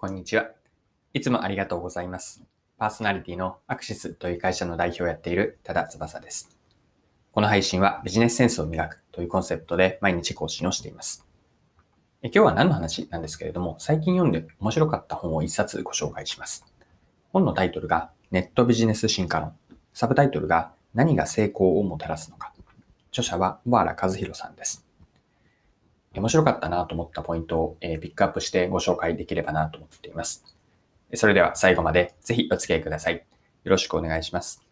こんにちは。いつもありがとうございます。パーソナリティのアクシスという会社の代表をやっている多田翼です。この配信はビジネスセンスを磨くというコンセプトで毎日更新をしています。え今日は何の話なんですけれども、最近読んで面白かった本を一冊ご紹介します。本のタイトルがネットビジネス進化論。サブタイトルが何が成功をもたらすのか。著者は小原和弘さんです。面白かったなと思ったポイントをえピックアップしてご紹介できればなと思っています。それでは最後までぜひお付き合いください。よろしくお願いします。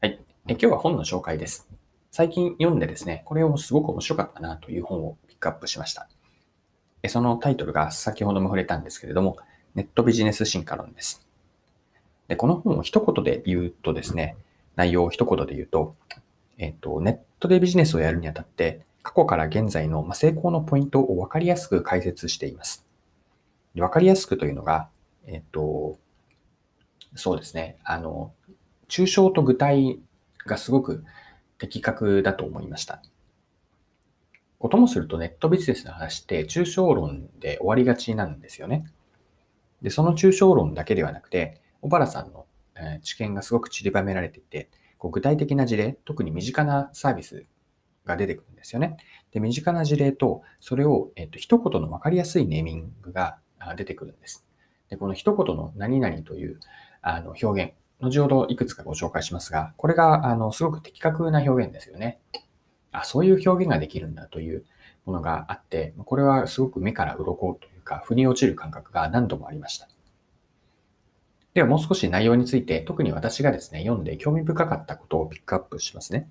はい。え今日は本の紹介です。最近読んでですね、これをすごく面白かったなという本をピックアップしました。えそのタイトルが先ほども触れたんですけれども、ネットビジネス進化論です。でこの本を一言で言うとですね、内容を一言で言うと、えっと、ネットでビジネスをやるにあたって、過去から現在の成功のポイントを分かりやすく解説しています。分かりやすくというのが、えっと、そうですね、あの、抽象と具体がすごく的確だと思いました。こともするとネットビジネスの話って抽象論で終わりがちなんですよね。で、その抽象論だけではなくて、小原さんの知見がすごく散りばめられていて、こう具体的な事例、特に身近なサービスが出てくるんですよね。で、身近な事例と、それを、えっと、一言の分かりやすいネーミングがあ出てくるんです。で、この一言の何々というあの表現、後ほどいくつかご紹介しますが、これがあのすごく的確な表現ですよね。あ、そういう表現ができるんだというものがあって、これはすごく目から鱗というか、腑に落ちる感覚が何度もありました。ではもう少し内容について、特に私がですね、読んで興味深かったことをピックアップしますね。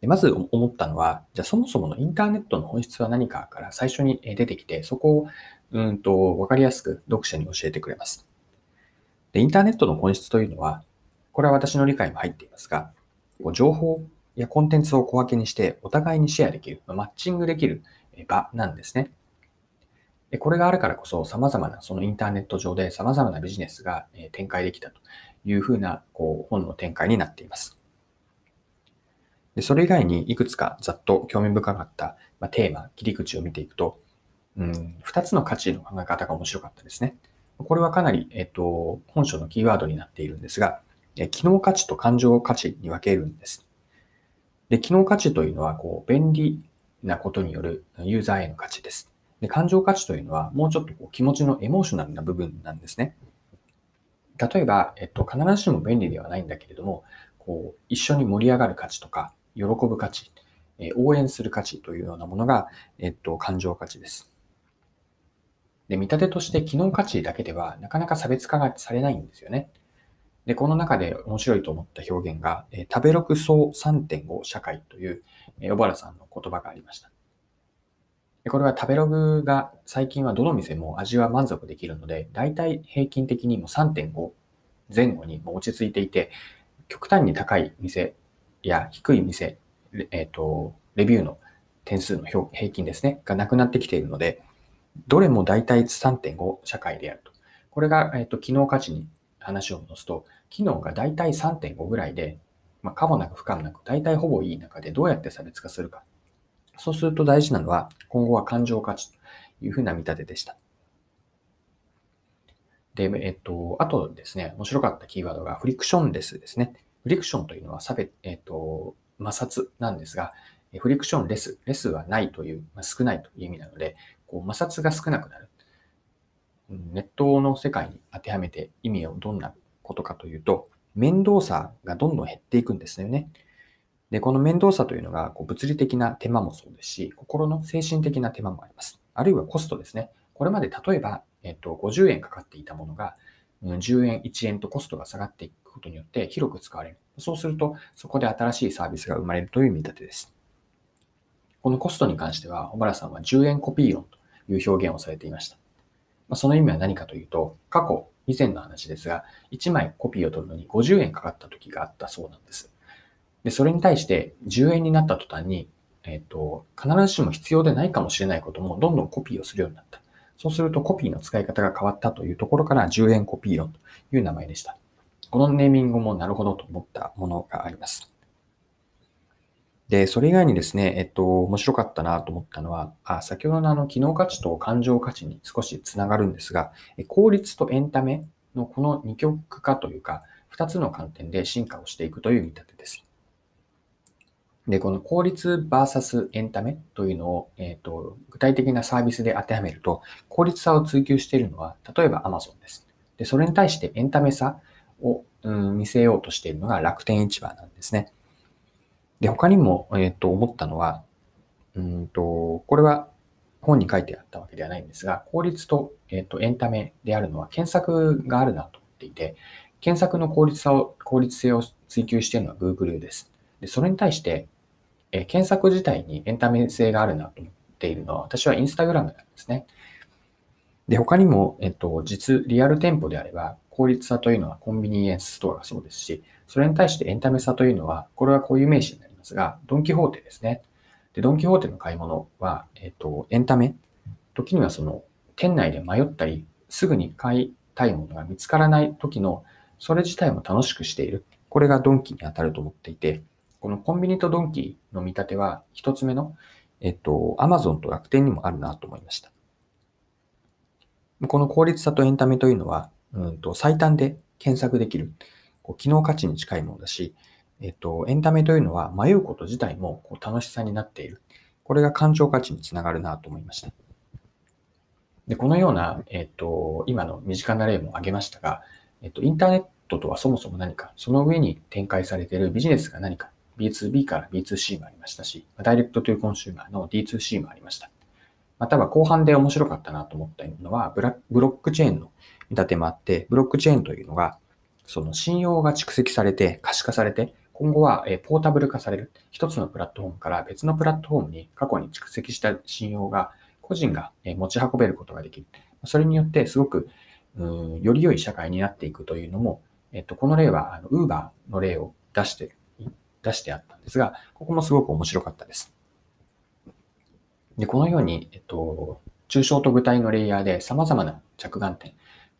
でまず思ったのは、じゃあそもそものインターネットの本質は何かから最初に出てきて、そこをうんと分かりやすく読者に教えてくれます。で、インターネットの本質というのは、これは私の理解も入っていますが、情報やコンテンツを小分けにしてお互いにシェアできる、マッチングできる場なんですね。これがあるからこそ様々なそのインターネット上で様々なビジネスが展開できたというふうなこう本の展開になっています。でそれ以外にいくつかざっと興味深かった、まあ、テーマ、切り口を見ていくと、うん、2つの価値の考え方が面白かったですね。これはかなり、えっと、本書のキーワードになっているんですが、え機能価値と感情価値に分けるんです。で、機能価値というのは、こう、便利なことによるユーザーへの価値です。で、感情価値というのは、もうちょっとこう気持ちのエモーショナルな部分なんですね。例えば、えっと、必ずしも便利ではないんだけれども、こう、一緒に盛り上がる価値とか、喜ぶ価値、え応援する価値というようなものが、えっと、感情価値です。で、見立てとして機能価値だけではなかなか差別化がされないんですよね。で、この中で面白いと思った表現が、え食べログ層3.5社会という、え小原さんの言葉がありました。でこれは食べログが最近はどの店も味は満足できるので、だいたい平均的にも3.5前後にも落ち着いていて、極端に高い店や低い店、えっ、と、レビューの点数の平均ですね、がなくなってきているので、どれも大体3.5社会であると。これが、えっ、と、機能価値に話を戻すと、機能が大体3.5ぐらいで、まあ、可もなく不可もなく、大体ほぼいい中でどうやって差別化するか。そうすると大事なのは、今後は感情価値というふうな見立てでした。で、えっと、あとですね、面白かったキーワードがフリクションレスですね。フリクションというのは差別、えっと、摩擦なんですが、フリクションレス、レスはないという、まあ、少ないという意味なので、こう摩擦が少なくなる。ネットの世界に当てはめて意味をどんなことかというと、面倒さがどんどん減っていくんですよね。で、この面倒さというのがこう物理的な手間もそうですし、心の精神的な手間もあります。あるいはコストですね。これまで例えば、えっと、50円かかっていたものが、10円、1円とコストが下がっていくことによって広く使われる。そうすると、そこで新しいサービスが生まれるという見立てです。このコストに関しては、小原さんは10円コピー論という表現をされていました。ま、その意味は何かというと、過去、以前の話ですが、1枚コピーを取るのに50円かかった時があったそうなんです。で、それに対して10円になった途端に、えっ、と、必ずしも必要でないかもしれないこともどんどんコピーをするようになった。そうするとコピーの使い方が変わったというところから10円コピー論という名前でした。このネーミングもなるほどと思ったものがあります。で、それ以外にですね、えっと、面白かったなと思ったのは、あ先ほどのあの、機能価値と感情価値に少しつながるんですが、効率とエンタメのこの二極化というか、二つの観点で進化をしていくという見立てです。で、この効率 VS エンタメというのを、えーと、具体的なサービスで当てはめると、効率さを追求しているのは、例えば Amazon です。で、それに対してエンタメさを、うん、見せようとしているのが楽天市場なんですね。で、他にも、えっ、ー、と、思ったのは、うんと、これは本に書いてあったわけではないんですが、効率と,、えーと、エンタメであるのは検索があるなと思っていて、検索の効率さを、効率性を追求しているのは Google です。で、それに対して、え検索自体にエンタメ性があるなと思っているのは、私は Instagram なんですね。で、他にも、えっと、実、リアル店舗であれば、効率さというのはコンビニエンスストアがそうですし、それに対してエンタメさというのは、これは固有名詞になりますが、ドンキホーテですね。で、ドンキホーテの買い物は、えっと、エンタメ。時にはその、店内で迷ったり、すぐに買いたいものが見つからない時の、それ自体も楽しくしている。これがドンキに当たると思っていて、このコンビニとドンキの見立ては、一つ目の、えっと、アマゾンと楽天にもあるなと思いました。この効率さとエンタメというのは、うんと最短で検索できる、こう機能価値に近いものだし、えっと、エンタメというのは迷うこと自体もこう楽しさになっている。これが感情価値につながるなと思いました。で、このような、えっと、今の身近な例も挙げましたが、えっと、インターネットとはそもそも何か、その上に展開されているビジネスが何か、B2B から B2C もありましたし、 Direct to Consumer の D2C もありました。または後半で面白かったなと思ったのは、ブラ、ブロックチェーンの見立てもあって、ブロックチェーンというのが、その信用が蓄積されて、可視化されて、今後はポータブル化される。一つのプラットフォームから別のプラットフォームに過去に蓄積した信用が個人が持ち運べることができる。それによってすごく、うん、より良い社会になっていくというのも、えっと、この例は、あの、ウーバーの例を出して出してあったんですが、ここもすごく面白かったです。で、このように、えっと、抽象と具体のレイヤーで様々な着眼点、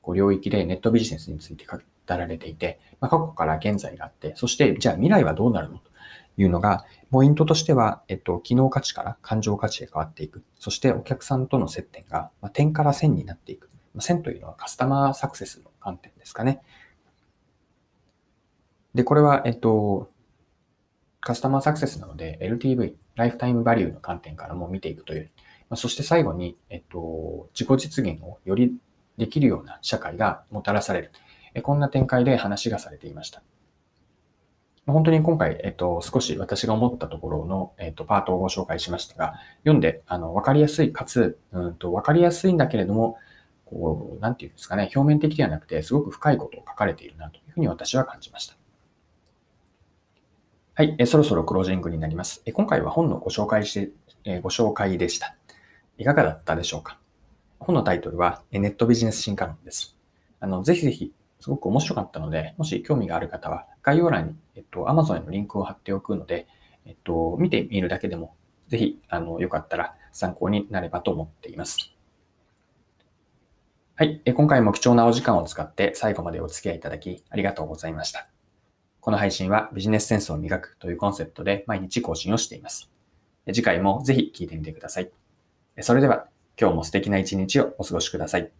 こう領域でネットビジネスについて語られていて、まあ、過去から現在があって、そしてじゃあ未来はどうなるの？というのが、ポイントとしては、えっと、機能価値から感情価値へ変わっていく。そしてお客さんとの接点が、まあ、点から線になっていく。まあ、線というのはカスタマーサクセスの観点ですかね。で、これは、えっと、カスタマーサクセスなので LTV、ライフタイムバリューの観点からも見ていくという。そして最後に、えっと、自己実現をよりできるような社会がもたらされる。こんな展開で話がされていました。本当に今回、えっと、少し私が思ったところの、えっと、パートをご紹介しましたが、読んで、あの、わかりやすい、かつ、うんと、わかりやすいんだけれども、こう、なんていうんですかね、表面的ではなくて、すごく深いことを書かれているなというふうに私は感じました。はい、えそろそろクロージングになります。え今回は本のご紹介して、えご紹介でした。いかがだったでしょうか？本のタイトルは、えネットビジネス進化論です。あの、ぜひぜひ、すごく面白かったので、もし興味がある方は、概要欄に、えっと、Amazon へのリンクを貼っておくので、えっと、見てみるだけでも、ぜひ、あの、よかったら参考になればと思っています。はい。え今回も貴重なお時間を使って最後までお付き合いいただきありがとうございました。この配信はビジネスセンスを磨くというコンセプトで毎日更新をしています。次回もぜひ聴いてみてください。それでは今日も素敵な一日をお過ごしください。